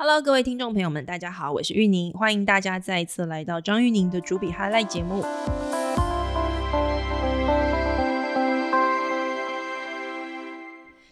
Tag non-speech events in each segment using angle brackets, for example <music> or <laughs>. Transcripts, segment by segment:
Hello，各位听众朋友们，大家好，我是玉宁，欢迎大家再一次来到张玉宁的主笔 Highlight 节目。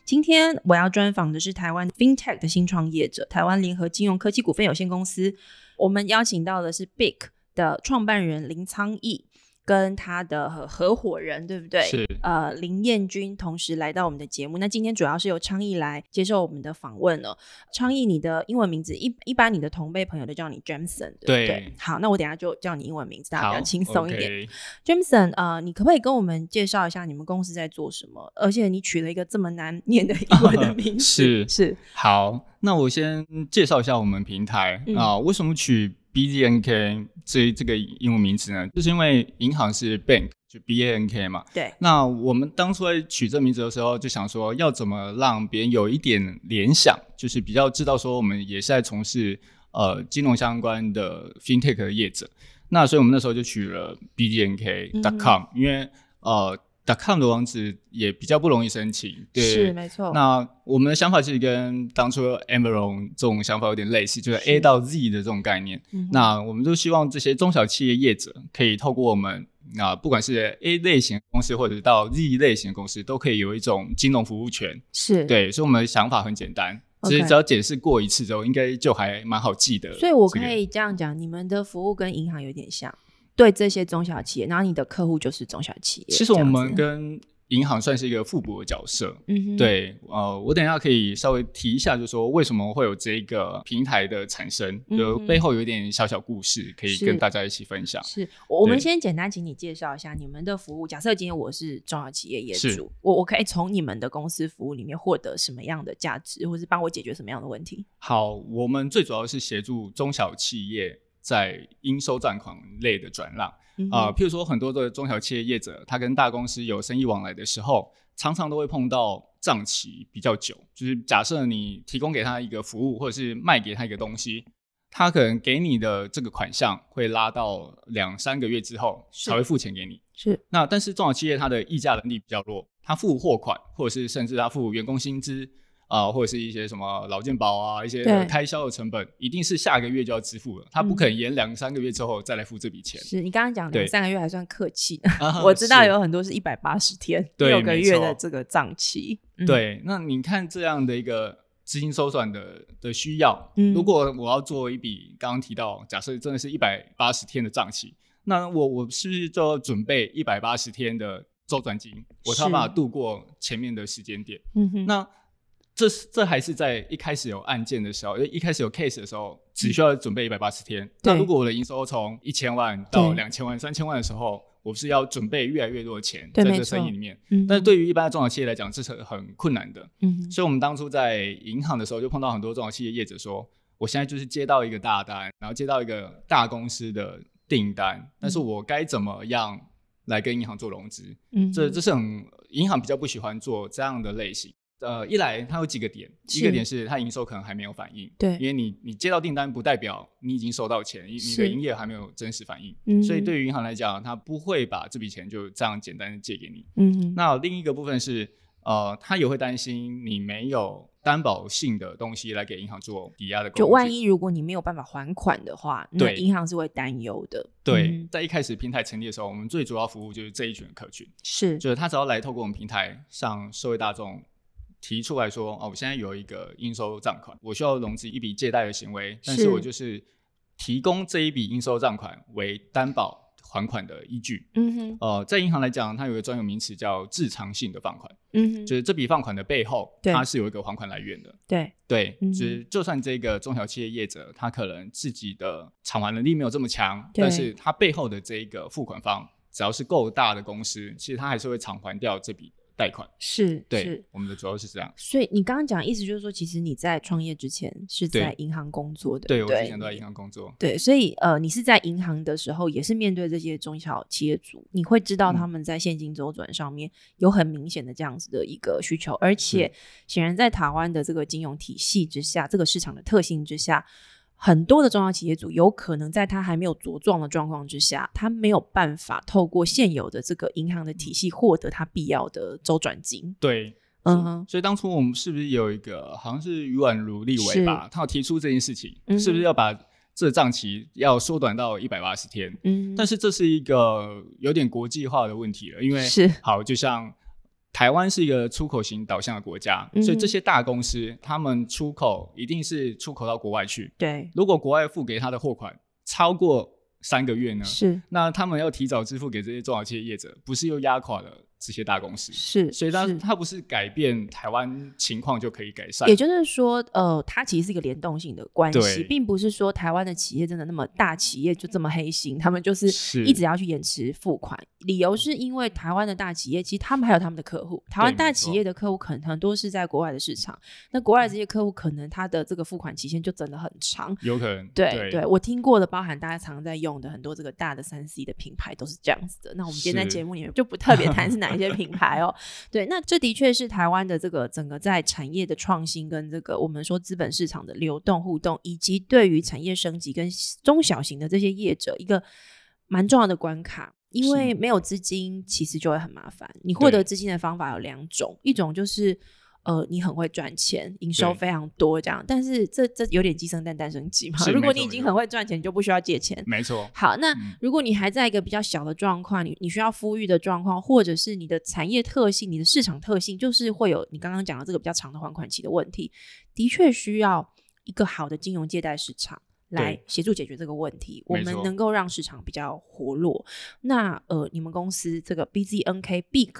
今天我要专访的是台湾 FinTech 的新创业者，台湾联合金融科技股份有限公司。我们邀请到的是 Big 的创办人林昌义。跟他的合伙人，对不对？是。呃，林彦君同时来到我们的节目。那今天主要是由昌义来接受我们的访问了。昌义，你的英文名字一一般你的同辈朋友都叫你 Jameson，对不对？好，那我等下就叫你英文名字，大家比较轻松一点。Jameson，呃，你可不可以跟我们介绍一下你们公司在做什么？而且你取了一个这么难念的英文的名字，<laughs> 是是。好，那我先介绍一下我们平台啊，为什么取？B D N K 这这个英文名词呢，就是因为银行是 bank，就 B A N K 嘛。对。那我们当初在取这名字的时候，就想说要怎么让别人有一点联想，就是比较知道说我们也是在从事呃金融相关的 FinTech 的业者。那所以我们那时候就取了 B D N K dot com，因为呃。.com 的网址也比较不容易申请，对，是没错。那我们的想法其实跟当初 Amazon 这种想法有点类似，就是 A 到 Z 的这种概念。那我们都希望这些中小企业业者可以透过我们，啊，不管是 A 类型公司或者到 Z 类型公司，都可以有一种金融服务权。是对，所以我们的想法很简单，其实只要解释过一次之后，应该就还蛮好记得。所以我可以这样讲，你们的服务跟银行有点像。对这些中小企业，然后你的客户就是中小企业。其实我们跟银行算是一个互补的角色。嗯，对，呃，我等一下可以稍微提一下，就是说为什么会有这个平台的产生，就背后有一点小小故事，可以跟大家一起分享。是我们先简单请你介绍一下你们的服务。假设今天我是中小企业业主，我我可以从你们的公司服务里面获得什么样的价值，或是帮我解决什么样的问题？好，我们最主要是协助中小企业。在应收账款类的转让啊，譬如说很多的中小企业业者，他跟大公司有生意往来的时候，常常都会碰到账期比较久。就是假设你提供给他一个服务，或者是卖给他一个东西，他可能给你的这个款项会拉到两三个月之后才会付钱给你。是。那但是中小企业它的议价能力比较弱，他付货款，或者是甚至他付员工薪资。啊，或者是一些什么劳健保啊，一些开销的成本，一定是下个月就要支付了，他不可能延两三个月之后再来付这笔钱。是你刚刚讲两三个月还算客气 <laughs> <laughs> 我知道有很多是一百八十天六个月的这个账期。对，那你看这样的一个资金周转的的需要，如果我要做一笔刚刚提到，假设真的是一百八十天的账期，那我我是不是就要准备一百八十天的周转金，我才有办法度过前面的时间点？嗯哼，那。这是这还是在一开始有案件的时候，一开始有 case 的时候，只需要准备一百八十天。那如果我的营收从一千万到两千万、三千万的时候，我是要准备越来越多的钱在这生意里面。但是对于一般的中小企业来讲，这是很困难的。嗯，所以我们当初在银行的时候，就碰到很多中小企业业者说：“我现在就是接到一个大单，然后接到一个大公司的订单，但是我该怎么样来跟银行做融资？”嗯，这这是很银行比较不喜欢做这样的类型。呃，一来它有几个点，一个点是它营收可能还没有反应，对，因为你你接到订单不代表你已经收到钱，你你的营业还没有真实反应，嗯所以对于银行来讲，它不会把这笔钱就这样简单的借给你。嗯，那另一个部分是，呃，他也会担心你没有担保性的东西来给银行做抵押的，就万一如果你没有办法还款的话，那银行是会担忧的。对，在一开始平台成立的时候，我们最主要服务就是这一群客群，是，就是他只要来透过我们平台上社会大众。提出来说，哦，我现在有一个应收账款，我需要融资一笔借贷的行为，但是我就是提供这一笔应收账款为担保还款的依据。嗯哼，呃，在银行来讲，它有个专有名词叫自偿性的放款。嗯哼，就是这笔放款的背后，它是有一个还款来源的。对对，就是就算这个中小企业业者，他可能自己的偿还能力没有这么强，但是他背后的这一个付款方，只要是够大的公司，其实他还是会偿还掉这笔。贷款是对，我们的主要是这样。所以你刚刚讲意思就是说，其实你在创业之前是在银行工作的，对我之前都在银行工作。对，所以呃，你是在银行的时候，也是面对这些中小企业主，你会知道他们在现金周转上面有很明显的这样子的一个需求，而且显然在台湾的这个金融体系之下，这个市场的特性之下。很多的中小企业主有可能在他还没有茁壮的状况之下，他没有办法透过现有的这个银行的体系获得他必要的周转金。对，嗯，所以当初我们是不是有一个好像是余婉如立委吧，他有提出这件事情，是不是要把这账期要缩短到一百八十天？嗯，但是这是一个有点国际化的问题了，因为是好，就像台湾是一个出口型导向的国家，所以这些大公司他们出口一定是出口到国外去。对，如果国外付给他的货款超过三个月呢？是，那他们要提早支付给这些中小企业业者，不是又压垮了？这些大公司是，所以它它不是改变台湾情况就可以改善。也就是说，呃，它其实是一个联动性的关系，并不是说台湾的企业真的那么大企业就这么黑心，他们就是一直要去延迟付款。理由是因为台湾的大企业其实他们还有他们的客户，台湾大企业的客户可能很多是在国外的市场，那国外这些客户可能他的这个付款期限就真的很长，有可能。对对，我听过的，包含大家常常在用的很多这个大的三 C 的品牌都是这样子的。那我们今天在节目里面就不特别谈是哪一些品牌哦。对，那这的确是台湾的这个整个在产业的创新跟这个我们说资本市场的流动互动，以及对于产业升级跟中小型的这些业者一个蛮重要的关卡。因为没有资金，其实就会很麻烦。你获得资金的方法有两种，一种就是呃，你很会赚钱，营收非常多这样。但是这这有点鸡生蛋，蛋生鸡嘛。如果你已经很会赚钱，你就不需要借钱。没错。好，那如果你还在一个比较小的状况，你你需要富裕的状况，或者是你的产业特性、你的市场特性，就是会有你刚刚讲的这个比较长的还款期的问题，的确需要一个好的金融借贷市场。来协助解决这个问题，我们能够让市场比较活络。那呃，你们公司这个 BZNK Big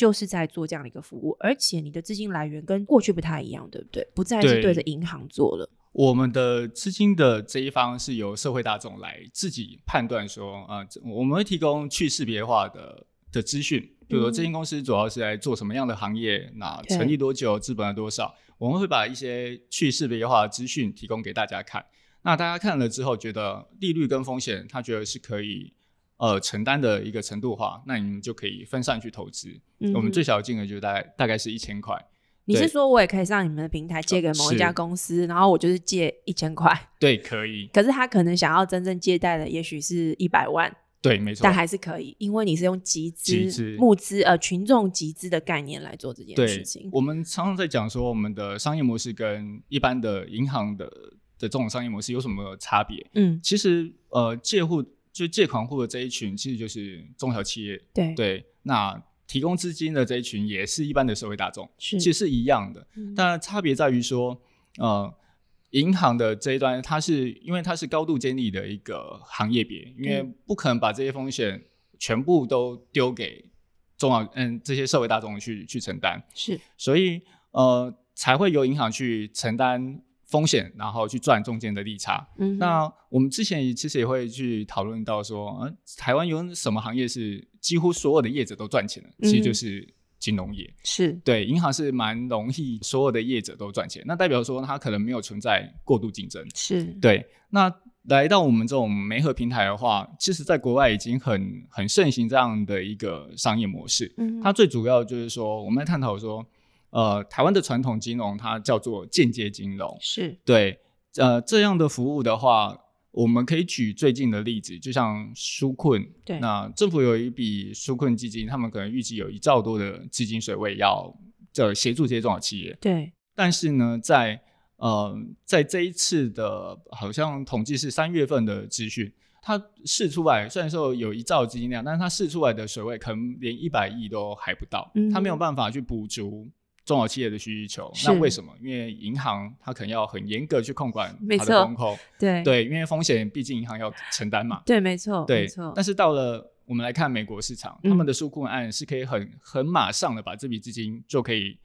就是在做这样的一个服务，而且你的资金来源跟过去不太一样，对不对？不再是对着银行做了。我们的资金的这一方是由社会大众来自己判断说，啊，我们会提供去识别化的的资讯，比如说这间公司主要是在做什么样的行业，那成立多久，资本了多少，我们会把一些去识别化的资讯提供给大家看。那大家看了之后，觉得利率跟风险，他觉得是可以呃承担的一个程度的话，那你们就可以分散去投资。我们最小的金额就大概大概是一千块。你是说我也可以上你们的平台借给某一家公司，然后我就是借一千块？<laughs> 对，可以。可是他可能想要真正借贷的，也许是一百万。对，没错。但还是可以，因为你是用集资、募资呃群众集资的概念来做这件事情。我们常常在讲说，我们的商业模式跟一般的银行的。的这种商业模式有什么差别？嗯，其实呃，借户就借款户的这一群，其实就是中小企业。对对，那提供资金的这一群，也是一般的社会大众，其实是一样的。但差别在于说，呃，银行的这一端，它是因为它是高度建立的一个行业别，因为不可能把这些风险全部都丢给中小嗯这些社会大众去去承担。是，所以呃，才会由银行去承担。风险，然后去赚中间的利差。嗯，那我们之前其实也会去讨论到说，呃，台湾有什么行业是几乎所有的业者都赚钱的？其实就是金融业。是对，银行是蛮容易所有的业者都赚钱。那代表说它可能没有存在过度竞争。是对。那来到我们这种媒合平台的话，其实在国外已经很很盛行这样的一个商业模式。嗯，它最主要就是说，我们在探讨说。呃，台湾的传统金融它叫做间接金融，是对。呃，这样的服务的话，我们可以举最近的例子，就像纾困，对。那政府有一笔纾困基金，他们可能预计有一兆多的资金水位要这协助这些中小企业，对。但是呢，在呃，在这一次的，好像统计是三月份的资讯，它试出来，虽然说有一兆资金量，但是它试出来的水位可能连一百亿都还不到，嗯它没有办法去补足。中小企业的需求，那为什么？因为银行它可能要很严格去控管它的风控，对对，因为风险毕竟银行要承担嘛。<laughs> 对，没错，对，没错。但是到了我们来看美国市场，他们的纾困案是可以很很马上的把这笔资金就可以。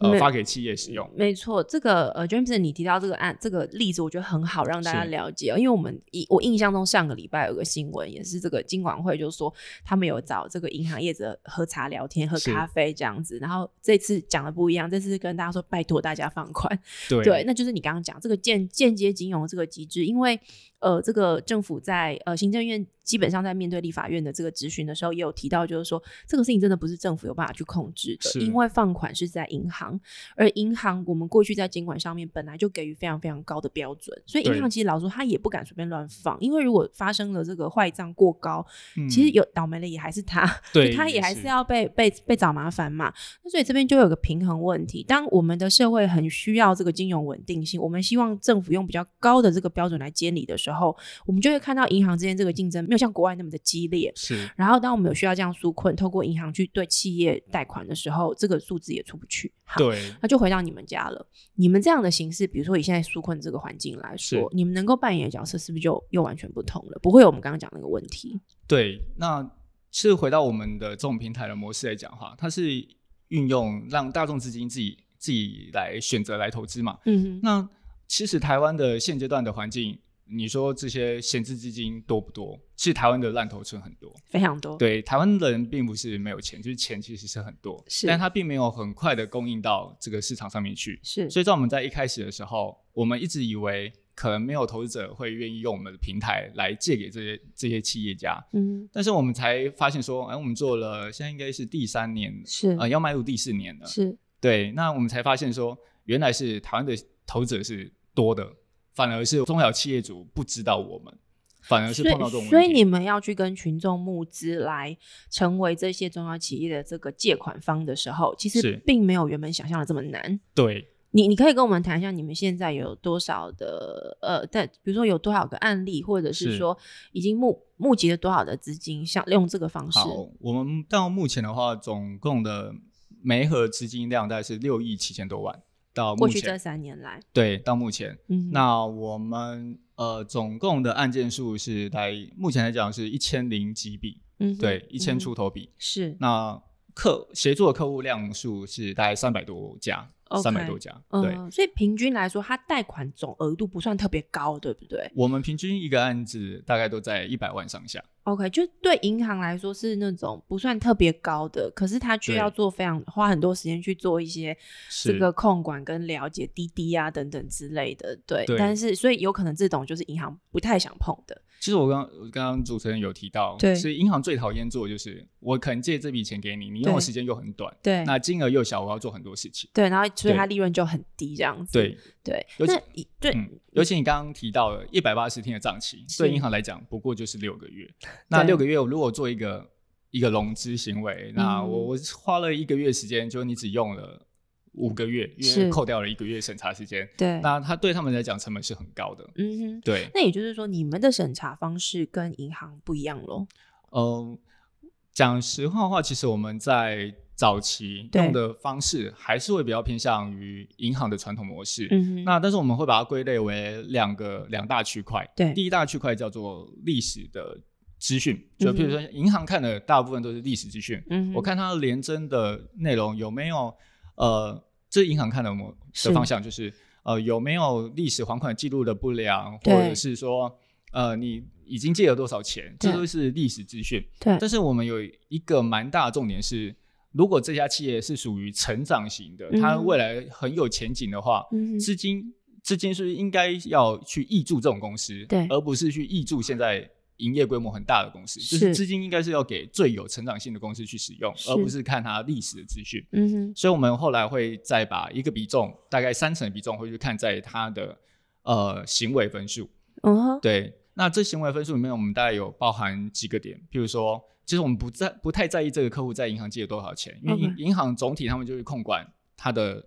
呃，发给企业使用，没错。这个呃，James，你提到这个案这个例子，我觉得很好，让大家了解。因为我们一我印象中上个礼拜有个新闻，也是这个金管会就说他们有找这个银行业者喝茶聊天、喝咖啡这样子。然后这次讲的不一样，这次跟大家说拜托大家放宽。对，那就是你刚刚讲这个间间接金融这个机制，因为。呃，这个政府在呃行政院基本上在面对立法院的这个质询的时候，也有提到，就是说这个事情真的不是政府有办法去控制的，因为放款是在银行，而银行我们过去在监管上面本来就给予非常非常高的标准，所以银行其实老实说他也不敢随便乱放，因为如果发生了这个坏账过高，其实有倒霉的也还是他，对，他也还是。要被被被找麻烦嘛。那所以这边就有个平衡问题，当我们的社会很需要这个金融稳定性，我们希望政府用比较高的这个标准来监理的时候，我们就会看到银行之间这个竞争没有像国外那么的激烈。是，然后当我们有需要这样纾困，透过银行去对企业贷款的时候，这个数字也出不去。对，那就回到你们家了。你们这样的形式，比如说以现在纾困这个环境来说，你们能够扮演的角色是不是就又完全不同了？不会有我们刚刚讲那个问题。对，那是回到我们的这种平台的模式来讲话，它是运用让大众资金自己自己来选择来投资嘛。嗯哼。那其实台湾的现阶段的环境。你说这些闲置资金多不多？其实台湾的烂头村很多，非常多。对，台湾的人并不是没有钱，就是钱其实是很多，是，但它并没有很快的供应到这个市场上面去。是，所以在我们在一开始的时候，我们一直以为可能没有投资者会愿意用我们的平台来借给这些这些企业家。嗯，但是我们才发现说，哎，我们做了现在应该是第三年，是啊，要迈入第四年了。是，对，那我们才发现说，原来是台湾的投资者是多的。反而是中小企业主不知道我们，反而是碰到这种问题。所以你们要去跟群众募资来成为这些中小企业的这个借款方的时候，其实并没有原本想象的这么难。对，你你可以跟我们谈一下，你们现在有多少的呃，在比如说有多少个案例，或者是说已经募募集了多少的资金，像用这个方式。好，我们到目前的话，总共的每盒资金量大概是六亿七千多万。到过去这三年来，对，到目前，嗯，那我们呃总共的案件数是在目前来讲是一千零几笔，嗯，对，一千出头笔是。那客协作的客户量数是大概三百多家。三百多家，对，所以平均来说，它贷款总额度不算特别高，对不对？我们平均一个案子大概都在一百万上下。OK，就对银行来说是那种不算特别高的，可是它却要做非常花很多时间去做一些这个控管跟了解滴滴啊等等之类的，对。但是所以有可能这种就是银行不太想碰的。其实我刚刚刚主持人有提到，对，所以银行最讨厌做的就是我可能借这笔钱给你，你用的时间又很短，对，那金额又小，我要做很多事情，对，然后所以它利润就很低这样子，对对。尤其对，尤其你刚刚提到的一百八十天的账期，对银行来讲不过就是六个月，<laughs> 那六个月我如果做一个一个融资行为，那我我花了一个月时间，就你只用了。五个月，因为扣掉了一个月审查时间，对，那他对他们来讲成本是很高的，嗯哼，对。那也就是说，你们的审查方式跟银行不一样喽？嗯，讲实话的话，其实我们在早期用的方式还是会比较偏向于银行的传统模式，嗯哼。那但是我们会把它归类为两个两大区块，对，第一大区块叫做历史的资讯，就譬如说银行看的大部分都是历史资讯，嗯，我看它连征的内容有没有。呃，这银行看的模的方向就是，呃，有没有历史还款记录的不良，或者是说，呃，你已经借了多少钱，这都是历史资讯。对。但是我们有一个蛮大的重点是，如果这家企业是属于成长型的，它未来很有前景的话，资金资金是应该要去挹注这种公司，对，而不是去挹注现在。营业规模很大的公司，就是资金应该是要给最有成长性的公司去使用，而不是看它历史的资讯。嗯哼，所以我们后来会再把一个比重，大概三成的比重，会去看在它的呃行为分数。嗯哼，对，那这行为分数里面，我们大概有包含几个点，譬如说，其实我们不在不太在意这个客户在银行借了多少钱，因为银银行总体他们就是控管他的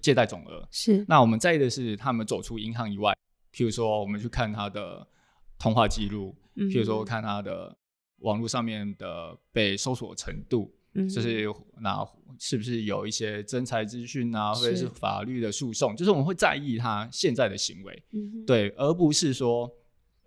借贷总额。是，那我们在意的是他们走出银行以外，譬如说，我们去看他的通话记录。譬如说，看他的网络上面的被搜索程度，就是那是不是有一些真才资讯啊，或者是法律的诉讼，就是我们会在意他现在的行为，对，而不是说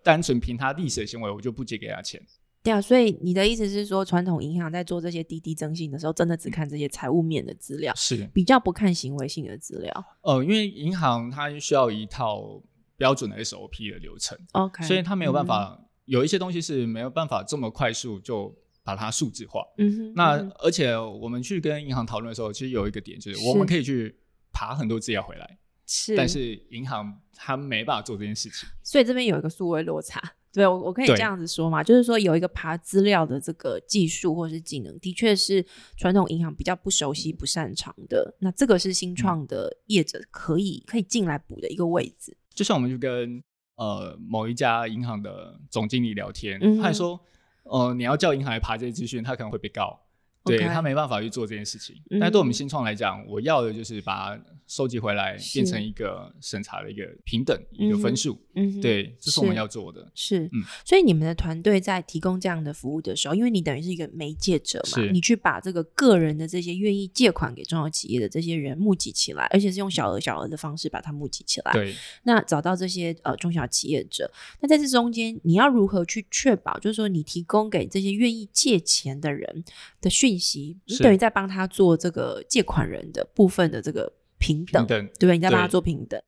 单纯凭他历史的行为，我就不借给他钱。对啊，所以你的意思是说，传统银行在做这些滴滴征信的时候，真的只看这些财务面的资料，是。比较不看行为性的资料。呃，因为银行它需要一套标准的 SOP 的流程，OK，所以它没有办法。有一些东西是没有办法这么快速就把它数字化。嗯哼。那而且我们去跟银行讨论的时候，其实有一个点就是，我们可以去爬很多资料回来，是。但是银行它没办法做这件事情。所以这边有一个数位落差。对，我我可以这样子说嘛，就是说有一个爬资料的这个技术或者是技能，的确是传统银行比较不熟悉、不擅长的。那这个是新创的业者可以可以进来补的一个位置。就像我们就跟呃某一家银行的总经理聊天，他还说，呃，你要叫银行来爬这些资讯，他可能会被告。对他没办法去做这件事情，但对我们新创来讲，我要的就是把它收集回来，变成一个审查的一个平等一个分数。嗯，对，这是我们要做的。是，嗯，所以你们的团队在提供这样的服务的时候，因为你等于是一个媒介者嘛，你去把这个个人的这些愿意借款给中小企业的这些人募集起来，而且是用小额小额的方式把它募集起来。对，那找到这些呃中小企业者，那在这中间，你要如何去确保，就是说你提供给这些愿意借钱的人的讯。息，你等于在帮他做这个借款人的部分的这个平等，对不对？你在帮他做平等。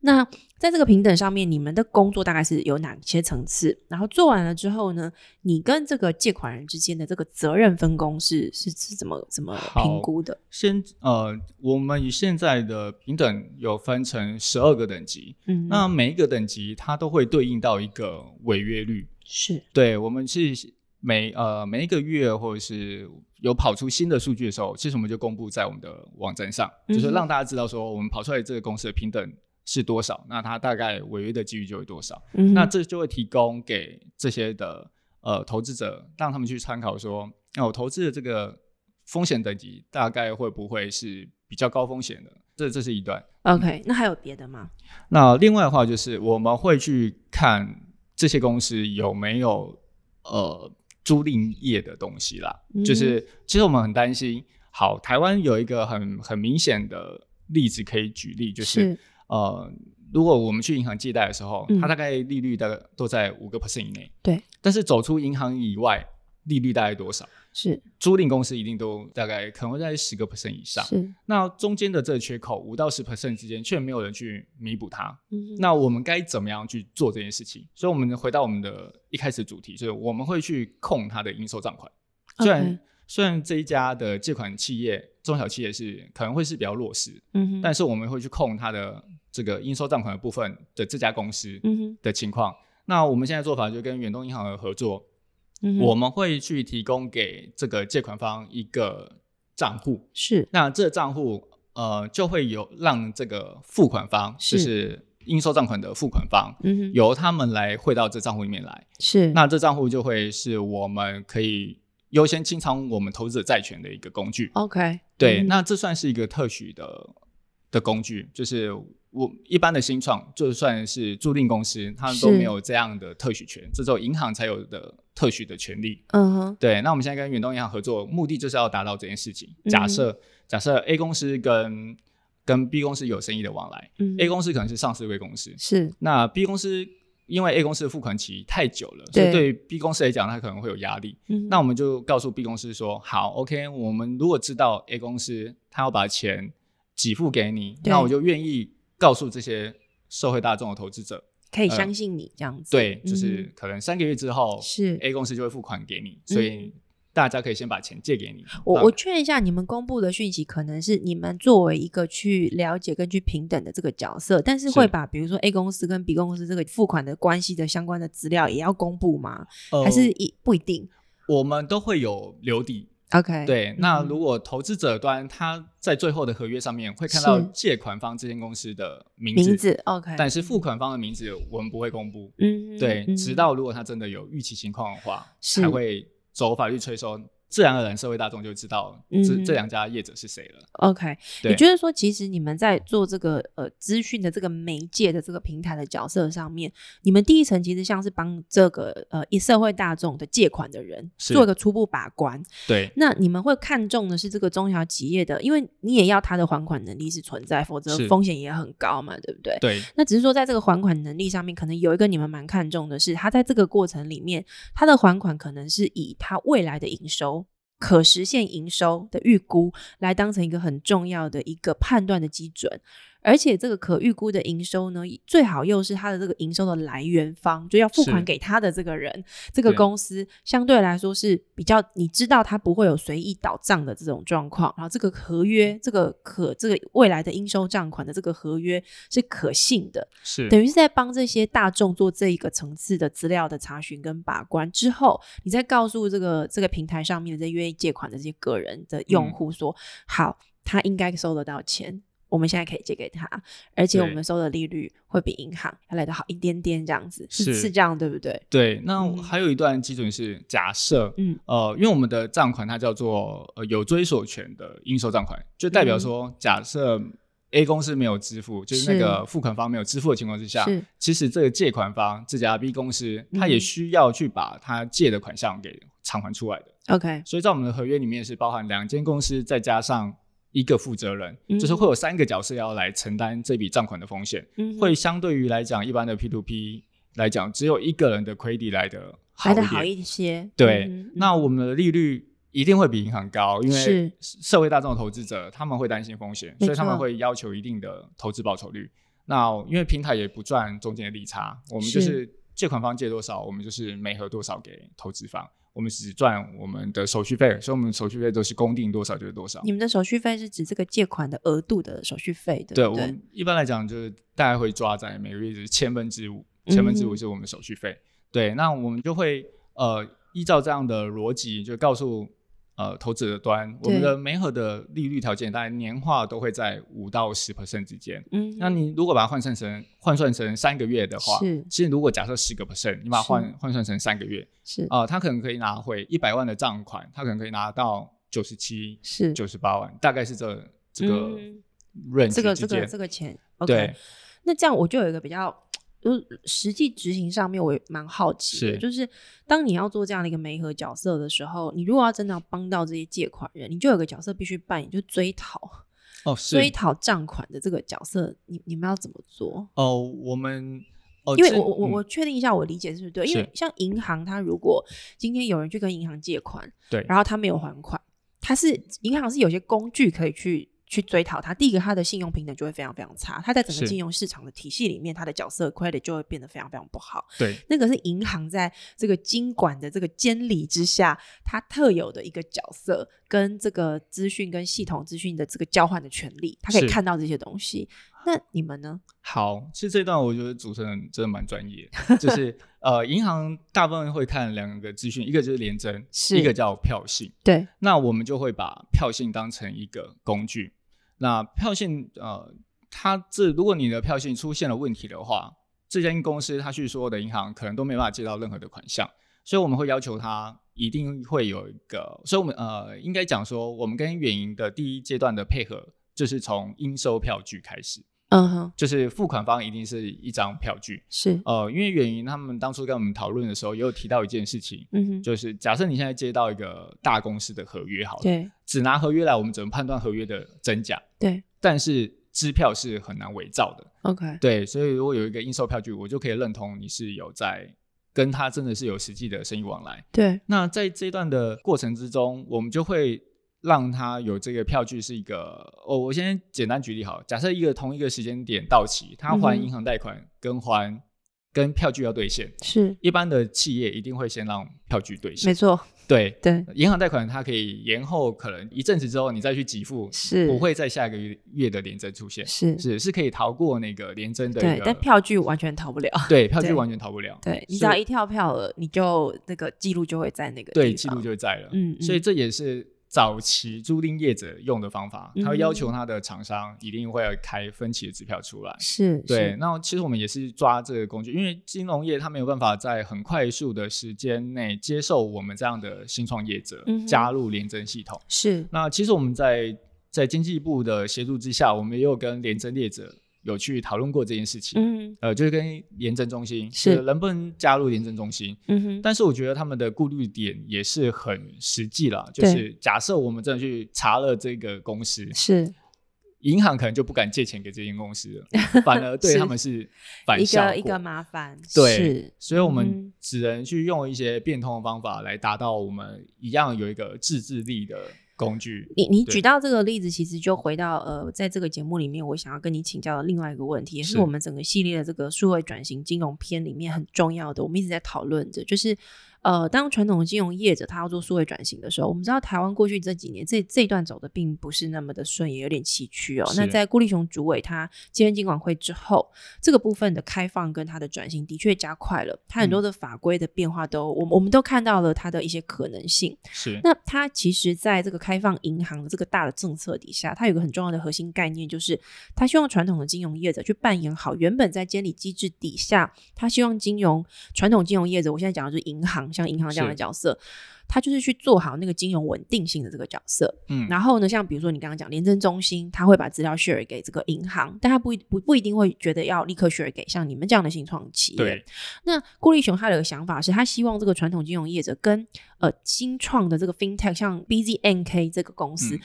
那在这个平等上面，你们的工作大概是有哪些层次？然后做完了之后呢，你跟这个借款人之间的这个责任分工是是是怎么怎么评估的？先呃，我们以现在的平等有分成十二个等级，嗯，那每一个等级它都会对应到一个违约率，是对，我们是每呃每一个月或者是。有跑出新的数据的时候，其实我们就公布在我们的网站上，就是让大家知道说我们跑出来这个公司的平等是多少，那它大概违约的几率就会多少。那这就会提供给这些的呃投资者，让他们去参考说，那我投资的这个风险等级大概会不会是比较高风险的？这这是一段。OK，那还有别的吗？那另外的话就是我们会去看这些公司有没有呃。租赁业的东西啦，就是其实我们很担心。好，台湾有一个很很明显的例子可以举例，就是呃，如果我们去银行借贷的时候，它大概利率大概都在五个 percent 以内。对，但是走出银行以外。利率大概多少？是租赁公司一定都大概可能会在十个 percent 以上。是那中间的这个缺口五到十 percent 之间，却没有人去弥补它。嗯，那我们该怎么样去做这件事情？所以，我们回到我们的一开始主题，就是我们会去控它的应收账款。虽然虽然这一家的借款企业中小企业是可能会是比较弱势，嗯但是我们会去控它的这个应收账款的部分的这家公司的情况。那我们现在做法就跟远东银行的合作。我们会去提供给这个借款方一个账户，是。那这账户呃就会有让这个付款方，就是应收账款的付款方，嗯，由他们来汇到这账户里面来，是。那这账户就会是我们可以优先清偿我们投资者债权的一个工具。OK，对，那这算是一个特许的的工具，就是。我一般的新创，就算是租赁公司，他们都没有这样的特许权，这只有银行才有的特许的权利。嗯哼，对。那我们现在跟远东银行合作，目的就是要达到这件事情。假设假设 A 公司跟跟 B 公司有生意的往来，A 公司可能是上市公司，是。那 B 公司因为 A 公司的付款期太久了，所以对 B 公司来讲，它可能会有压力。嗯，那我们就告诉 B 公司说，好，OK，我们如果知道 A 公司他要把钱给付给你，那我就愿意。告诉这些社会大众的投资者，可以相信你这样子。对，就是可能三个月之后，是 A 公司就会付款给你，所以大家可以先把钱借给你。我我确认一下，你们公布的讯息可能是你们作为一个去了解、根据平等的这个角色，但是会把比如说 A 公司跟 B 公司这个付款的关系的相关的资料也要公布吗？还是一不一定？我们都会有留底。OK，对，那如果投资者端他在最后的合约上面会看到借款方这间公司的名字，名字 OK，但是付款方的名字我们不会公布，嗯，对，直到如果他真的有预期情况的话，才会走法律催收。自然而然，社会大众就知道这这两家业者是谁了。OK，也就是说，其实你们在做这个呃资讯的这个媒介的这个平台的角色上面，你们第一层其实像是帮这个呃以社会大众的借款的人做一个初步把关。对，那你们会看重的是这个中小企业的，因为你也要他的还款能力是存在，否则风险也很高嘛，对不对？对。那只是说，在这个还款能力上面，可能有一个你们蛮看重的是，他在这个过程里面，他的还款可能是以他未来的营收。可实现营收的预估来当成一个很重要的一个判断的基准，而且这个可预估的营收呢，最好又是它的这个营收的来源方，就要付款给他的这个人，这个公司相对来说是比较，你知道它不会有随意倒账的这种状况，然后这个合约，这个可这个未来的应收账款的这个合约是可信的，是等于是在帮这些大众做这一个层次的资料的查询跟把关之后，你再告诉这个这个平台上面的这愿意借款的这些个人的用户说，好，他应该收得到钱。我们现在可以借给他，而且我们收的利率会比银行要来的好一点点，这样子是是这样，对不对？对。那还有一段基准是假设，嗯呃，因为我们的账款它叫做呃有追索权的应收账款，就代表说，假设 A 公司没有支付，就是那个付款方没有支付的情况之下，其实这个借款方这家 B 公司，他也需要去把他借的款项给偿还出来的。OK。所以在我们的合约里面是包含两间公司再加上。一个负责人，就是会有三个角色要来承担这笔账款的风险，会相对于来讲，一般的 P to P 来讲，只有一个人的 credit 来的来的好一些。对，那我们的利率一定会比银行高，因为社会大众的投资者他们会担心风险，所以他们会要求一定的投资报酬率。那因为平台也不赚中间的利差，我们就是。借款方借多少，我们就是每合多少给投资方。我们只赚我们的手续费，所以我们手续费都是公定多少就是多少。你们的手续费是指这个借款的额度的手续费，对对？我们一般来讲就是大概会抓在每个月是千分之五，千分之五是我们手续费。对，那我们就会呃依照这样的逻辑就告诉。呃，投资者端，我们的每盒的利率条件大概年化都会在五到十 percent 之间。嗯，那你如果把它换算成换算成三个月的话，是，其实如果假设十个 percent，你把它换换算成三个月，是啊，他可能可以拿回一百万的账款，他可能可以拿到九十七，是九十八万，大概是这这个 range 这个这个这个钱。对，那这样我就有一个比较。就实际执行上面，我也蛮好奇的。就是当你要做这样的一个媒合角色的时候，你如果要真的要帮到这些借款人，你就有个角色必须扮演，就追讨哦，<laughs> 追讨账款的这个角色，你你们要怎么做？哦，我们哦，因为我我我确定一下，我理解是不是对？因为像银行，它如果今天有人去跟银行借款，对，然后他没有还款，他是银行是有些工具可以去。去追讨他，第一个他的信用平等就会非常非常差，他在整个金融市场的体系里面，他的角色 credit 就会变得非常非常不好。对，那个是银行在这个监管的这个监理之下，它特有的一个角色，跟这个资讯跟系统资讯的这个交换的权利，他可以看到这些东西。那你们呢？好，其实这段我觉得主持人真的蛮专业，就是 <laughs> 呃，银行大部分会看两个资讯，一个就是廉征，一个叫票信。对，那我们就会把票信当成一个工具。那票信呃，它这如果你的票信出现了问题的话，这间公司他去所有的银行可能都没办法借到任何的款项，所以我们会要求他一定会有一个，所以我们呃应该讲说，我们跟远银的第一阶段的配合就是从应收票据开始。嗯哼，就是付款方一定是一张票据，是。呃，因为远云他们当初跟我们讨论的时候，也有提到一件事情，嗯哼，就是假设你现在接到一个大公司的合约，好了，对，只拿合约来，我们怎么判断合约的真假？对，但是支票是很难伪造的，OK，对，所以如果有一个应收票据，我就可以认同你是有在跟他真的是有实际的生意往来，对，那在这段的过程之中，我们就会。让他有这个票据是一个哦，我先简单举例好，假设一个同一个时间点到期，他还银行贷款跟还跟票据要兑现，是。一般的企业一定会先让票据兑现，没错，对对，银行贷款它可以延后，可能一阵子之后你再去给付，是。不会在下一个月月的连征出现，是。是是可以逃过那个连征的，对，但票据完全逃不了，<laughs> 对，票据完全逃不了，对你只要一跳票了，你就那个记录就会在那个对记录就在了，嗯，所以这也是。早期租赁业者用的方法，他会要求他的厂商一定会要开分期的支票出来。是，对。那其实我们也是抓这个工具，因为金融业它没有办法在很快速的时间内接受我们这样的新创业者加入联征系统。是。那其实我们在在经济部的协助之下，我们也有跟联征业者。有去讨论过这件事情，嗯，呃，就是跟廉政中心是。能不能加入廉政中心，嗯哼，但是我觉得他们的顾虑点也是很实际了，就是假设我们真的去查了这个公司，是银行可能就不敢借钱给这间公司了，<laughs> 反而对他们是反效一个麻烦，对，所以我们只能去用一些变通的方法来达到我们一样有一个自制力的。工具。你你举到这个例子，其实就回到呃，在这个节目里面，我想要跟你请教的另外一个问题，也是我们整个系列的这个数位转型金融篇里面很重要的，我们一直在讨论着，就是。呃，当传统的金融业者他要做数位转型的时候，我们知道台湾过去这几年这这一段走的并不是那么的顺，也有点崎岖哦。那在顾立雄主委他接任金管会之后，这个部分的开放跟他的转型的确加快了，他很多的法规的变化都我我们都看到了他的一些可能性。是，那他其实在这个开放银行的这个大的政策底下，他有个很重要的核心概念，就是他希望传统的金融业者去扮演好原本在监理机制底下，他希望金融传统金融业者，我现在讲的是银行。像银行这样的角色，他就是去做好那个金融稳定性的这个角色。嗯，然后呢，像比如说你刚刚讲廉政中心，他会把资料 share 给这个银行，但他不不不一定会觉得要立刻 share 给像你们这样的新创企业。对。那郭立雄他的想法是他希望这个传统金融业者跟呃新创的这个 fintech，像 BZNK 这个公司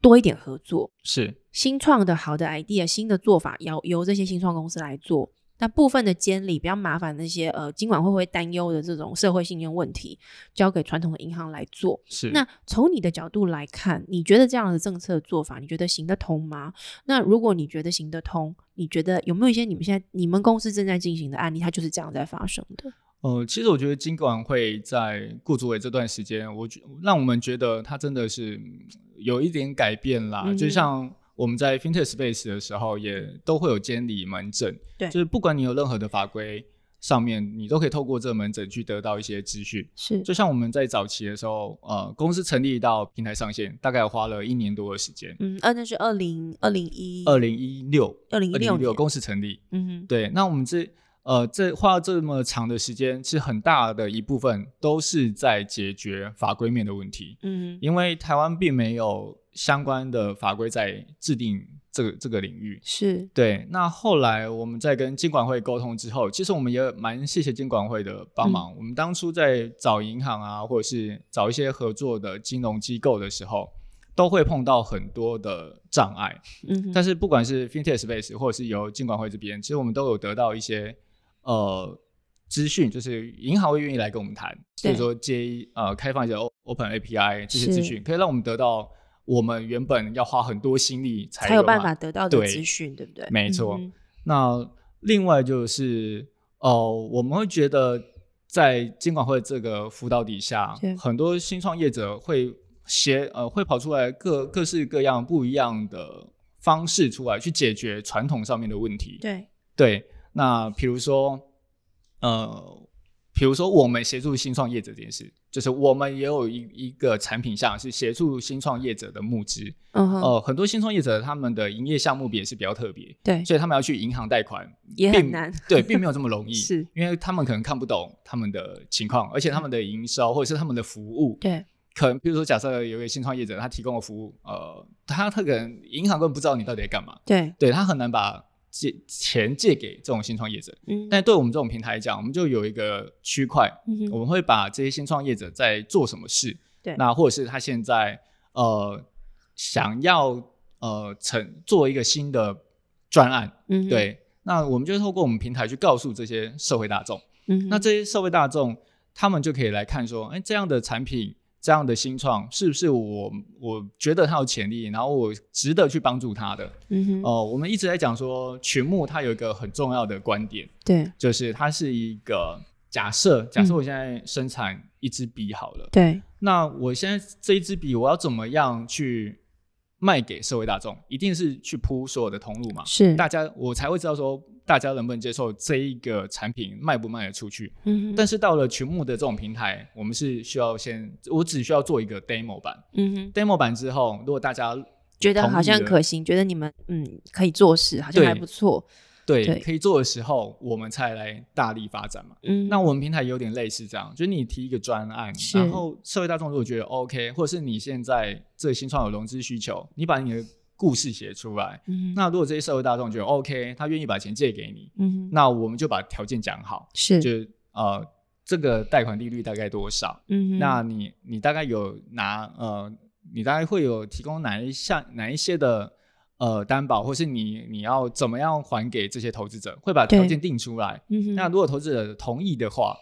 多一点合作。是新创的好的 idea，新的做法要由这些新创公司来做。那部分的监理比较麻烦，那些呃，今管会不会担忧的这种社会信用问题，交给传统的银行来做。是。那从你的角度来看，你觉得这样的政策做法，你觉得行得通吗？那如果你觉得行得通，你觉得有没有一些你们现在你们公司正在进行的案例，它就是这样在发生的？呃，其实我觉得金管会在顾主委这段时间，我觉让我们觉得他真的是有一点改变啦，就像。我们在 FinTech Space 的时候，也都会有监理门诊，对，就是不管你有任何的法规上面，你都可以透过这个门诊去得到一些资讯。是，就像我们在早期的时候，呃，公司成立到平台上线，大概花了一年多的时间。嗯，呃，那是二零二零一二零一六二零一六公司成立。嗯哼，对，那我们这呃这花了这么长的时间，其实很大的一部分都是在解决法规面的问题。嗯，因为台湾并没有。相关的法规在制定这个这个领域是对。那后来我们在跟监管会沟通之后，其实我们也蛮谢谢监管会的帮忙。我们当初在找银行啊，或者是找一些合作的金融机构的时候，都会碰到很多的障碍。嗯，但是不管是 FinTech Space 或者是由监管会这边，其实我们都有得到一些呃资讯，就是银行会愿意来跟我们谈，所以说接呃开放一些 Open API 这些资讯，可以让我们得到。我们原本要花很多心力才有办法得到的资讯，对不对？没错。那另外就是，哦，我们会觉得在监管会这个辅导底下，很多新创业者会写呃，会跑出来各各式各样不一样的方式出来，去解决传统上面的问题。对对。那比如说，呃。比如说，我们协助新创业者这件事，就是我们也有一一个产品项是协助新创业者的募资。嗯哼。呃，很多新创业者他们的营业项目也是比较特别，对，所以他们要去银行贷款也很难，对，并没有这么容易，<laughs> 是。因为他们可能看不懂他们的情况，而且他们的营收或者是他们的服务，对，可能比如说假设有一个新创业者他提供的服务，呃，他他可能银行根本不知道你到底在干嘛，对，对他很难把。借钱借给这种新创业者，嗯，但对我们这种平台来讲，我们就有一个区块，我们会把这些新创业者在做什么事，对，那或者是他现在呃想要呃成做一个新的专案，嗯，对，那我们就透过我们平台去告诉这些社会大众，嗯，那这些社会大众他们就可以来看说，哎，这样的产品。这样的新创是不是我我觉得它有潜力，然后我值得去帮助它的？嗯哼，哦，我们一直在讲说群目它有一个很重要的观点，对，就是它是一个假设，假设我现在生产一支笔好了，对，那我现在这一支笔我要怎么样去卖给社会大众？一定是去铺所有的通路嘛？是，大家我才会知道说。大家能不能接受这一个产品卖不卖得出去？嗯，但是到了群募的这种平台，我们是需要先，我只需要做一个 demo 版。嗯哼，demo 版之后，如果大家觉得好像可行，觉得你们嗯可以做事，好像还不错，对，可以做的时候，我们才来大力发展嘛。嗯，那我们平台有点类似这样，就是你提一个专案，然后社会大众如果觉得 OK，或者是你现在这新创有融资需求，你把你的故事写出来，那如果这些社会大众觉得 OK，他愿意把钱借给你，那我们就把条件讲好，是，就呃这个贷款利率大概多少？嗯，那你你大概有拿呃，你大概会有提供哪一项哪一些的呃担保，或是你你要怎么样还给这些投资者？会把条件定出来。嗯那如果投资者同意的话。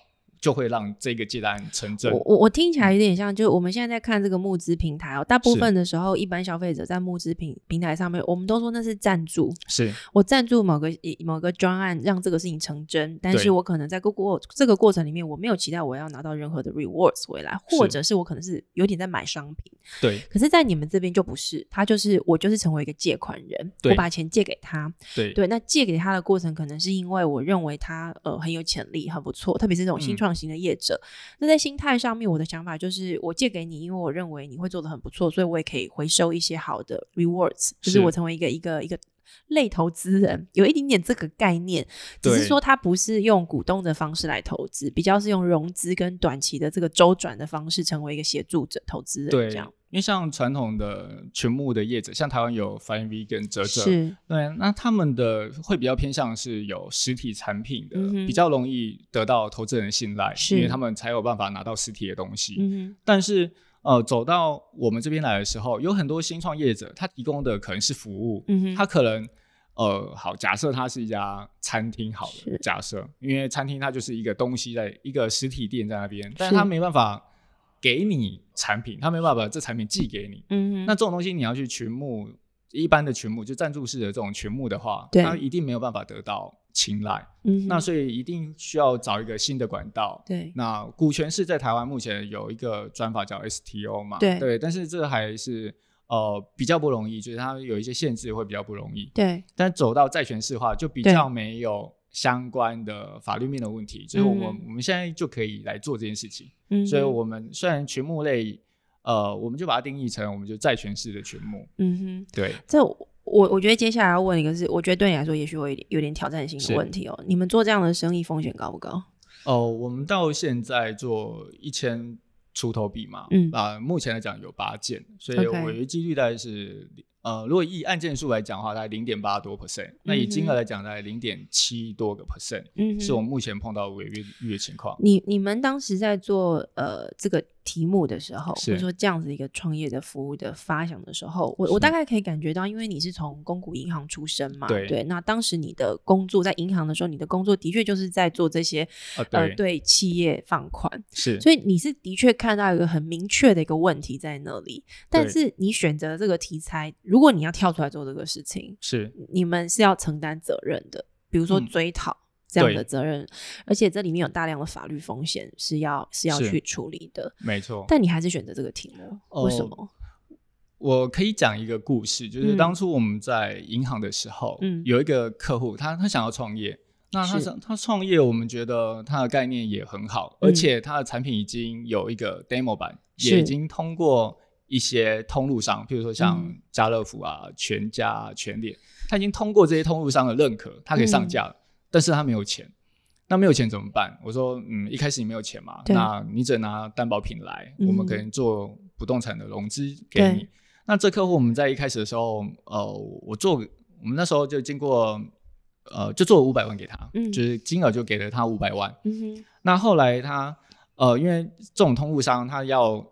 就会让这个借贷成真。我我我听起来有点像，就我们现在在看这个募资平台哦，大部分的时候，一般消费者在募资平平台上面，我们都说那是赞助，是。我赞助某个某个专案，让这个事情成真，但是我可能在过过这个过程里面，我没有期待我要拿到任何的 rewards 回来，或者是我可能是有点在买商品。对，可是，在你们这边就不是，他就是我就是成为一个借款人，我把钱借给他。对。对，那借给他的过程，可能是因为我认为他呃很有潜力，很不错，特别是这种新创型的业者。那在心态上面，我的想法就是，我借给你，因为我认为你会做的很不错，所以我也可以回收一些好的 rewards，就是我成为一个一个一个类投资人，有一点点这个概念，只是说他不是用股东的方式来投资，比较是用融资跟短期的这个周转的方式，成为一个协助者投资人这样。因为像传统的全木的业者，像台湾有 Fine V 跟哲哲，是对，那他们的会比较偏向是有实体产品的，比较容易得到投资人信赖，因为他们才有办法拿到实体的东西。嗯但是呃，走到我们这边来的时候，有很多新创业者，他提供的可能是服务，嗯他可能呃，好，假设他是一家餐厅，好了假设，因为餐厅它就是一个东西在一个实体店在那边，但是他没办法。给你产品，他没办法把这产品寄给你。嗯，那这种东西你要去群募，一般的群募就赞助式的这种群募的话，他一定没有办法得到青睐。嗯，那所以一定需要找一个新的管道。对，那股权是在台湾目前有一个专法叫 STO 嘛？对，对，但是这还是呃比较不容易，就是它有一些限制会比较不容易。对，但走到债权市化就比较没有。相关的法律面的问题，所以我我们现在就可以来做这件事情。嗯，所以我们虽然群目类，呃，我们就把它定义成我们就债权式的群目。嗯哼，对。这我我觉得接下来要问一个是，我觉得对你来说也许会有点挑战性的问题哦。你们做这样的生意风险高不高？哦，我们到现在做一千出头笔嘛，嗯啊，目前来讲有八件，所以违约几率大概是。呃，如果以案件数来讲的话，大概零点八多 percent，那以金额来讲，大概零点七多个 percent，嗯，是我们目前碰到违约率的情况。你你们当时在做呃这个。题目的时候，或者说这样子一个创业的服务的发想的时候，我我大概可以感觉到，因为你是从公股银行出身嘛，对，那当时你的工作在银行的时候，你的工作的确就是在做这些呃对。企业放款，是，所以你是的确看到一个很明确的一个问题在那里，但是你选择这个题材，如果你要跳出来做这个事情，是。你们是要承担责任的，比如说追讨。这样的责任，而且这里面有大量的法律风险是要是要去处理的，没错。但你还是选择这个题目，为什么？我可以讲一个故事，就是当初我们在银行的时候，嗯，有一个客户，他他想要创业，那他想他创业，我们觉得他的概念也很好，而且他的产品已经有一个 demo 版，也已经通过一些通路商，比如说像家乐福啊、全家、全联，他已经通过这些通路商的认可，他可以上架了。但是他没有钱，那没有钱怎么办？我说，嗯，一开始你没有钱嘛，那你只能拿担保品来，我们可能做不动产的融资给你。那这客户我们在一开始的时候，呃，我做，我们那时候就经过，呃，就做了五百万给他，就是金额就给了他五百万。那后来他，呃，因为这种通路商他要。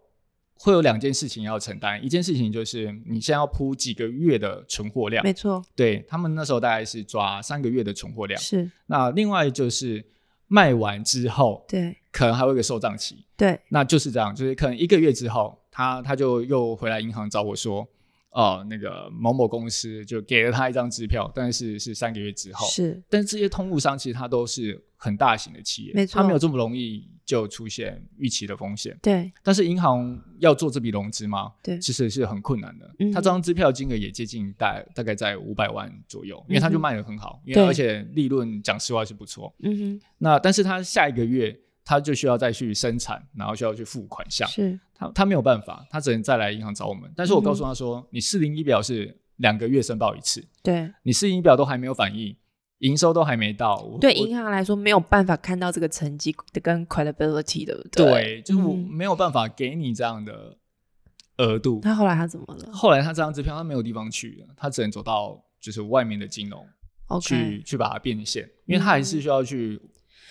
会有两件事情要承担，一件事情就是你现在要铺几个月的存货量，没错，对他们那时候大概是抓三个月的存货量，是。那另外就是卖完之后，对，可能还有一个收账期，对，那就是这样，就是可能一个月之后，他他就又回来银行找我说。哦，那个某某公司就给了他一张支票，但是是三个月之后。是，但这些通路商其实他都是很大型的企业，没错，他没有这么容易就出现预期的风险。对，但是银行要做这笔融资吗？对，其实是很困难的。他这张支票金额也接近大大概在五百万左右，因为他就卖的很好，因为而且利润讲实话是不错。嗯哼，那但是他下一个月。他就需要再去生产，然后需要去付款项。是，他他没有办法，他只能再来银行找我们。但是我告诉他说，你四零一表是两个月申报一次，对，你四零一表都还没有反应，营收都还没到，对银行来说没有办法看到这个成绩的跟 credibility 的，对，就我没有办法给你这样的额度。他后来他怎么了？后来他这张支票他没有地方去了，他只能走到就是外面的金融去去把它变现，因为他还是需要去。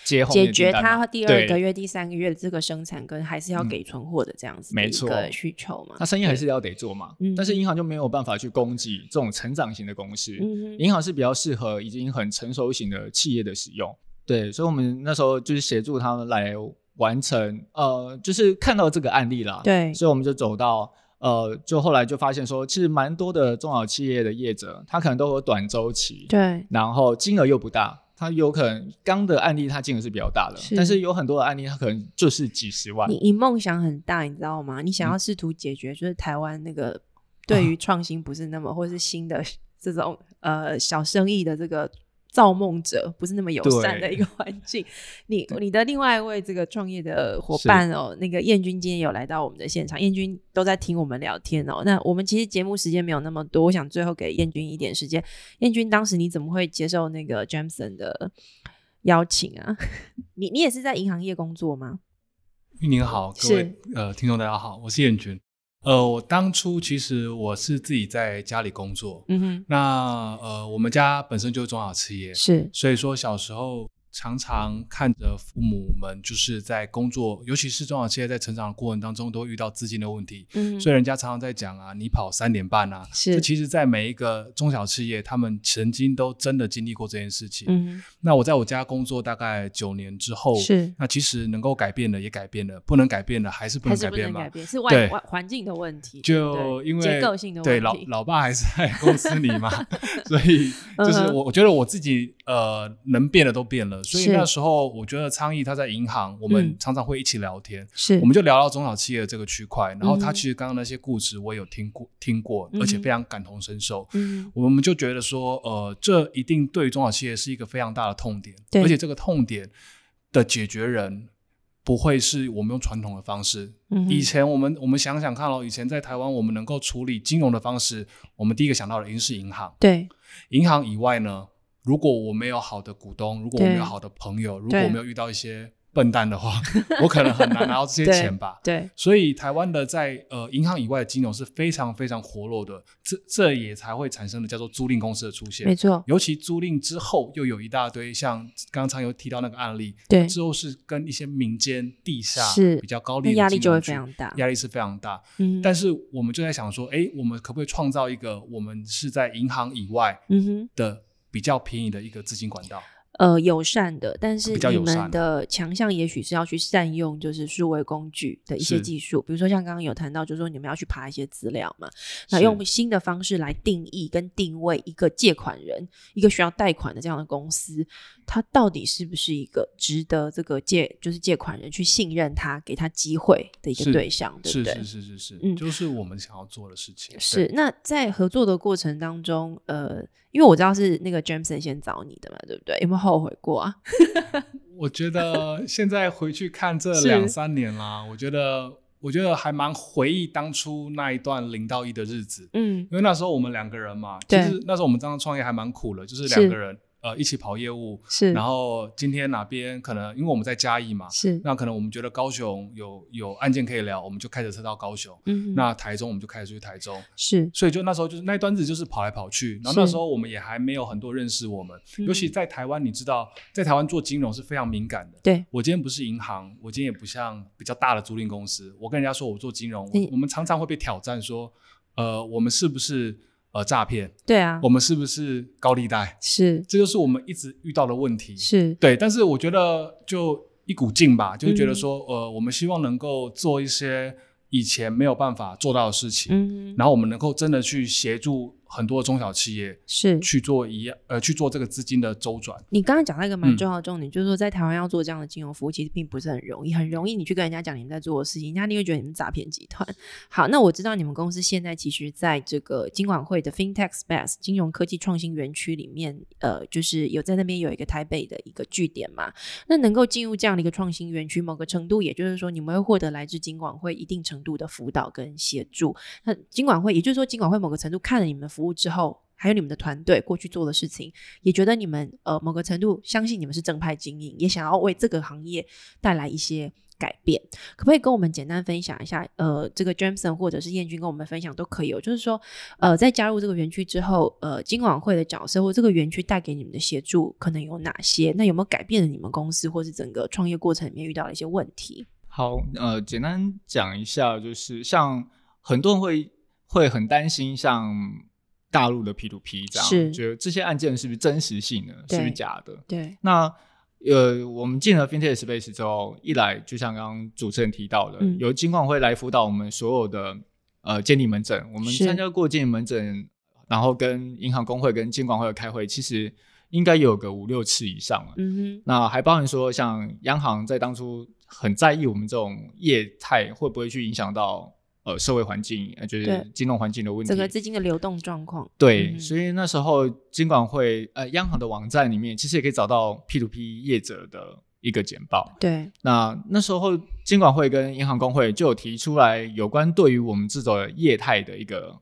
解决他第二个月、第三个月的这个生产跟还是要给存货的这样子一个需求嘛？他生意还是要得做嘛？但是银行就没有办法去供给这种成长型的公司，银行是比较适合已经很成熟型的企业的使用。对，所以我们那时候就是协助他们来完成，呃，就是看到这个案例啦，对，所以我们就走到，呃，就后来就发现说，其实蛮多的中小企业的业者，他可能都有短周期，对，然后金额又不大，他有可能刚的案例，他金额是比较大的，但是有很多的案例，他可能就是几十万。你你梦想很大，你知道吗？你想要试图解决，就是台湾那个对于创新不是那么，或是新的 <laughs> 这种呃小生意的这个。造梦者不是那么友善的一个环境。<laughs> 你你的另外一位这个创业的伙伴哦，那个燕君今天有来到我们的现场，燕君都在听我们聊天哦。那我们其实节目时间没有那么多，我想最后给燕君一点时间。燕君当时你怎么会接受那个 Jameson 的邀请啊？<laughs> 你你也是在银行业工作吗？您好，各位呃听众大家好，我是燕君。呃，我当初其实我是自己在家里工作，嗯哼，那呃，我们家本身就是中小企业，是，所以说小时候。常常看着父母们就是在工作，尤其是中小企业在成长的过程当中，都会遇到资金的问题。嗯，所以人家常常在讲啊，你跑三点半啊，是。其实，在每一个中小企业，他们曾经都真的经历过这件事情。嗯，那我在我家工作大概九年之后，是。那其实能够改变的也改变了，不能改变的还是不能改变嘛。改变是外外环境的问题，就因为结构性的问题。对，老老爸还是在公司里嘛，<laughs> 所以就是我我觉得我自己呃能变的都变了，所以那时候。我觉得昌毅他在银行，我们常常会一起聊天，是，我们就聊到中小企业这个区块，然后他其实刚刚那些故事我有听过，听过，而且非常感同身受。嗯，我们就觉得说，呃，这一定对中小企业是一个非常大的痛点，而且这个痛点的解决人不会是我们用传统的方式。嗯，以前我们我们想想看哦，以前在台湾我们能够处理金融的方式，我们第一个想到的一定是银行。对，银行以外呢？如果我没有好的股东，如果我没有好的朋友，如果我没有遇到一些笨蛋的话，<laughs> 我可能很难拿到这些钱吧。对，所以台湾的在呃银行以外的金融是非常非常活络的，这这也才会产生的叫做租赁公司的出现。没错，尤其租赁之后又有一大堆像刚刚有提到那个案例，对，之后是跟一些民间地下是比较高利，压力就会非常大，压力是非常大。嗯，但是我们就在想说，哎，我们可不可以创造一个我们是在银行以外的。比较便宜的一个资金管道。呃，友善的，但是你们的强项也许是要去善用，就是数位工具的一些技术，比如说像刚刚有谈到，就是说你们要去爬一些资料嘛，那用新的方式来定义跟定位一个借款人，一个需要贷款的这样的公司，它到底是不是一个值得这个借，就是借款人去信任他，给他机会的一个对象，对不对？是是是是是，嗯，就是我们想要做的事情。是那在合作的过程当中，呃，因为我知道是那个 Jameson 先找你的嘛，对不对？有没有？后悔过啊？<laughs> 我觉得现在回去看这两三年啦，我觉得我觉得还蛮回忆当初那一段零到一的日子。嗯，因为那时候我们两个人嘛，其实那时候我们刚刚创业还蛮苦的，就是两个人。呃，一起跑业务。是，然后今天哪边可能因为我们在嘉义嘛，是，那可能我们觉得高雄有有案件可以聊，我们就开着车到高雄，嗯，那台中我们就开始去台中，是，所以就那时候就是那一段子就是跑来跑去，然后那时候我们也还没有很多认识我们，尤其在台湾，你知道，在台湾做金融是非常敏感的，对。我今天不是银行，我今天也不像比较大的租赁公司，我跟人家说我做金融，我们常常会被挑战说，呃，我们是不是？呃，诈骗，对啊，我们是不是高利贷？是，这就是我们一直遇到的问题。是对，但是我觉得就一股劲吧，就是觉得说，呃，我们希望能够做一些以前没有办法做到的事情，嗯，然后我们能够真的去协助。很多中小企业是去做一样呃去做这个资金的周转。你刚刚讲到一个蛮重要的重点，就是说在台湾要做这样的金融服务，其实并不是很容易。很容易你去跟人家讲你们在做的事情，人家你会觉得你们诈骗集团。<laughs> 好，那我知道你们公司现在其实在这个金管会的 FinTech Space 金融科技创新园区里面，呃，就是有在那边有一个台北的一个据点嘛。那能够进入这样的一个创新园区，某个程度，也就是说你们会获得来自金管会一定程度的辅导跟协助。那金管会，也就是说金管会某个程度看了你们服服务之后。还有你们的团队过去做的事情，也觉得你们呃某个程度相信你们是正派经营，也想要为这个行业带来一些改变。可不可以跟我们简单分享一下？呃，这个 Jameson 或者是燕君跟我们分享都可以。哦就是说，呃，在加入这个园区之后，呃，金管会的角色或这个园区带给你们的协助可能有哪些？那有没有改变了你们公司或是整个创业过程里面遇到的一些问题？好，呃，简单讲一下，就是像很多人会会很担心，像。大陆的 P to P 这样，觉得这些案件是不是真实性的，是不是假的？对。那呃，我们进了 FinTech Space 之后，一来就像刚刚主持人提到的，由金管会来辅导我们所有的呃监理门诊，我们参加过监理门诊，然后跟银行工会跟监管会开会，其实应该有个五六次以上了。嗯哼，那还包含说，像央行在当初很在意我们这种业态会不会去影响到。呃，社会环境，呃，就是金融环境的问题，整个资金的流动状况。对，所以那时候金管会，呃，央行的网站里面其实也可以找到 P to P 业者的一个简报。对，那那时候金管会跟银行工会就有提出来有关对于我们这种业态的一个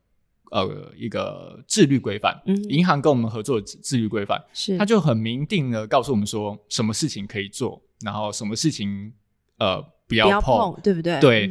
呃一个自律规范。嗯，银行跟我们合作的自律规范，是他就很明定的告诉我们说，什么事情可以做，然后什么事情呃。不要碰，对不对？对，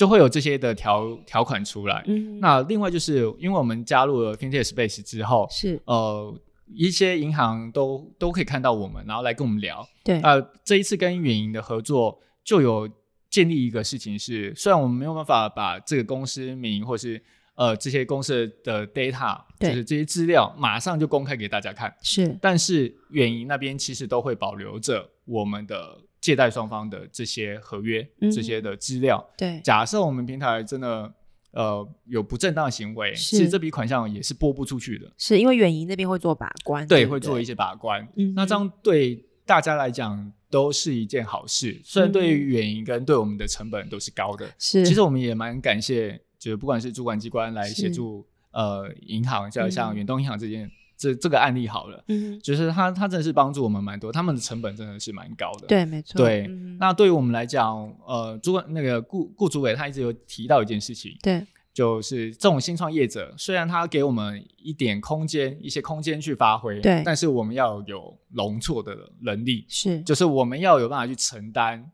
就会有这些的条条款出来。那另外就是，因为我们加入了 FinTech Space 之后，是呃一些银行都都可以看到我们，然后来跟我们聊。对，呃，这一次跟远银的合作就有建立一个事情是，虽然我们没有办法把这个公司名或是呃这些公司的 data，就是这些资料马上就公开给大家看，是，但是远银那边其实都会保留着我们的。借贷双方的这些合约、这些的资料，对，假设我们平台真的呃有不正当行为，其实这笔款项也是拨不出去的，是因为远银那边会做把关，对，会做一些把关。那这样对大家来讲都是一件好事，虽然对于远银跟对我们的成本都是高的，是，其实我们也蛮感谢，就是不管是主管机关来协助呃银行，像像远东银行这件。这这个案例好了，嗯，就是他他真的是帮助我们蛮多，他们的成本真的是蛮高的，对，没错，对。那对于我们来讲，呃，主管那个顾顾主委他一直有提到一件事情，对，就是这种新创业者，虽然他给我们一点空间，一些空间去发挥，对，但是我们要有容错的能力，是，就是我们要有办法去承担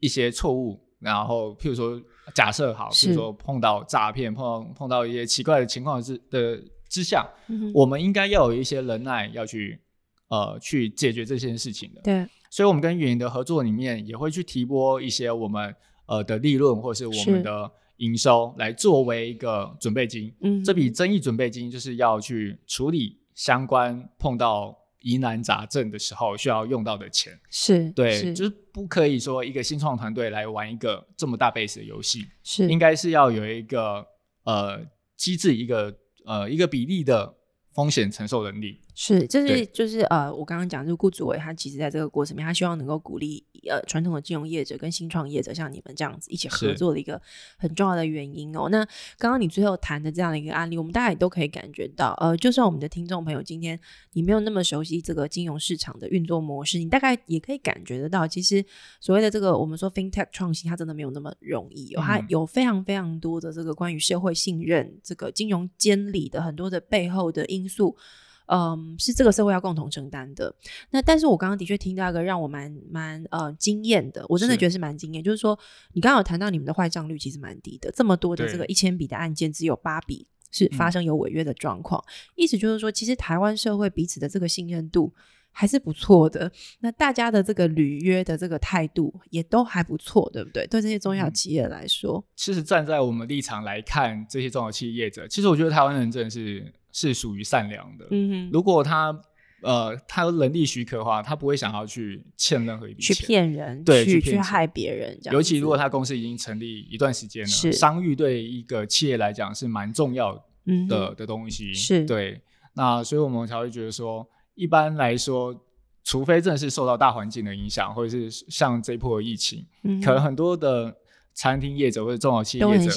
一些错误，然后譬如说假设好，譬如说碰到诈骗，碰到碰到一些奇怪的情况是的。之下，我们应该要有一些能耐，要去呃去解决这些事情的。对，所以，我们跟运营的合作里面，也会去提拨一些我们呃的利润，或是我们的营收，来作为一个准备金。嗯，这笔争议准备金就是要去处理相关碰到疑难杂症的时候需要用到的钱。是对，就是不可以说一个新创团队来玩一个这么大 base 的游戏，是应该是要有一个呃机制一个。呃，一个比例的风险承受能力。是，就是就是呃，我刚刚讲，就是顾主委他其实在这个过程里面，他希望能够鼓励呃传统的金融业者跟新创业者像你们这样子一起合作的一个很重要的原因哦。那刚刚你最后谈的这样的一个案例，我们大家也都可以感觉到，呃，就算我们的听众朋友今天你没有那么熟悉这个金融市场的运作模式，你大概也可以感觉得到，其实所谓的这个我们说 FinTech 创新，它真的没有那么容易哦，它有非常非常多的这个关于社会信任、这个金融监理的很多的背后的因素。嗯，是这个社会要共同承担的。那但是我刚刚的确听到一个让我蛮蛮呃惊艳的，我真的觉得是蛮惊艳。就是说，你刚刚有谈到你们的坏账率其实蛮低的，这么多的这个一千笔的案件，只有八笔是发生有违约的状况。意思就是说，其实台湾社会彼此的这个信任度还是不错的。那大家的这个履约的这个态度也都还不错，对不对？对这些中小企业来说，其实站在我们立场来看，这些中小企业者，其实我觉得台湾人真的是。是属于善良的。嗯哼，如果他呃他能力许可的话，他不会想要去欠任何一笔钱，去骗人，对，去去害别人。尤其如果他公司已经成立一段时间了，商誉对一个企业来讲是蛮重要的的东西。是对，那所以我们才会觉得说，一般来说，除非真的是受到大环境的影响，或者是像这波疫情，可能很多的。餐厅业者或者中小企业业者，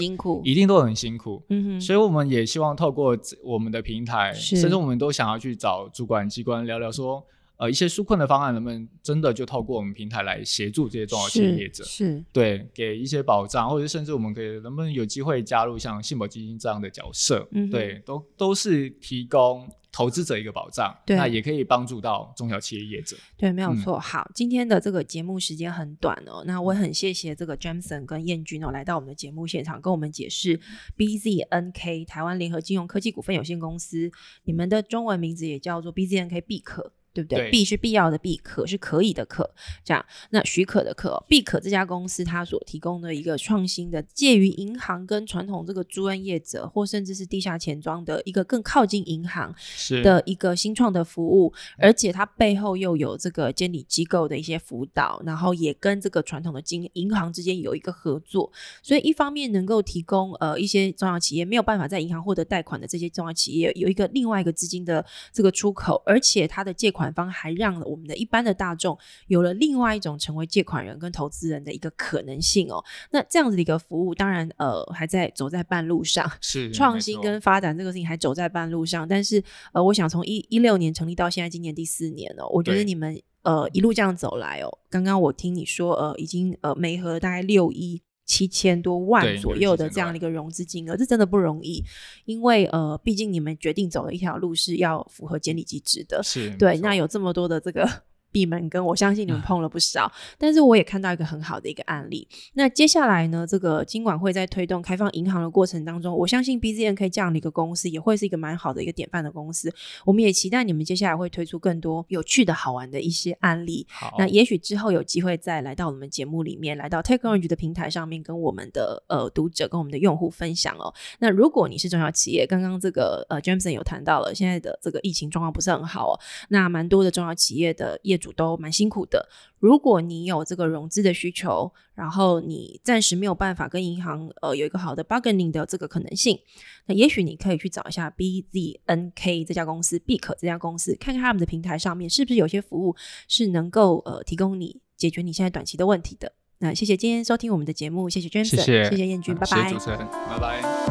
一定都很辛苦。嗯哼，所以我们也希望透过我们的平台，甚至我们都想要去找主管机关聊聊，说呃一些纾困的方案能不能真的就透过我们平台来协助这些中小企业业者，是对给一些保障，或者甚至我们可以能不能有机会加入像信保基金这样的角色？嗯，对，都都是提供。投资者一个保障，那也可以帮助到中小企业业者。对，没有错。好，今天的这个节目时间很短哦，那我很谢谢这个 Jameson 跟燕君哦来到我们的节目现场，跟我们解释 BZNK 台湾联合金融科技股份有限公司，你们的中文名字也叫做 BZNK 必可。对不对？必是必要的必，可是可以的可，这样那许可的可，必可这家公司它所提供的一个创新的，介于银行跟传统这个租赁业者或甚至是地下钱庄的一个更靠近银行的一个新创的服务，而且它背后又有这个监理机构的一些辅导，然后也跟这个传统的金银行之间有一个合作，所以一方面能够提供呃一些中小企业没有办法在银行获得贷款的这些中小企业有一个另外一个资金的这个出口，而且它的借款。款方还让我们的一般的大众有了另外一种成为借款人跟投资人的一个可能性哦。那这样子的一个服务，当然呃还在走在半路上，是创新跟发展这个事情还走在半路上。但是呃，我想从一一六年成立到现在，今年第四年哦，我觉得你们呃一路这样走来哦。刚刚我听你说呃，已经呃没合大概六一。七千多万左右的这样的一个融资金额，这真的不容易，因为呃，毕竟你们决定走的一条路是要符合监理机制的，是对，那有这么多的这个。闭门羹，我相信你们碰了不少，但是我也看到一个很好的一个案例。那接下来呢，这个金管会在推动开放银行的过程当中，我相信 BZN 这样的一个公司也会是一个蛮好的一个典范的公司。我们也期待你们接下来会推出更多有趣的好玩的一些案例。那也许之后有机会再来到我们节目里面，来到 TechOrange 的平台上面，跟我们的呃读者跟我们的用户分享哦。那如果你是中小企业，刚刚这个呃 Jameson 有谈到了，现在的这个疫情状况不是很好哦，那蛮多的中小企业的业主都蛮辛苦的。如果你有这个融资的需求，然后你暂时没有办法跟银行呃有一个好的 bargaining 的这个可能性，那也许你可以去找一下 BZNK 这家公司，B 可这家公司，看看他们的平台上面是不是有些服务是能够呃提供你解决你现在短期的问题的。那谢谢今天收听我们的节目，谢谢谢谢谢谢燕君，拜拜，主持人，拜拜。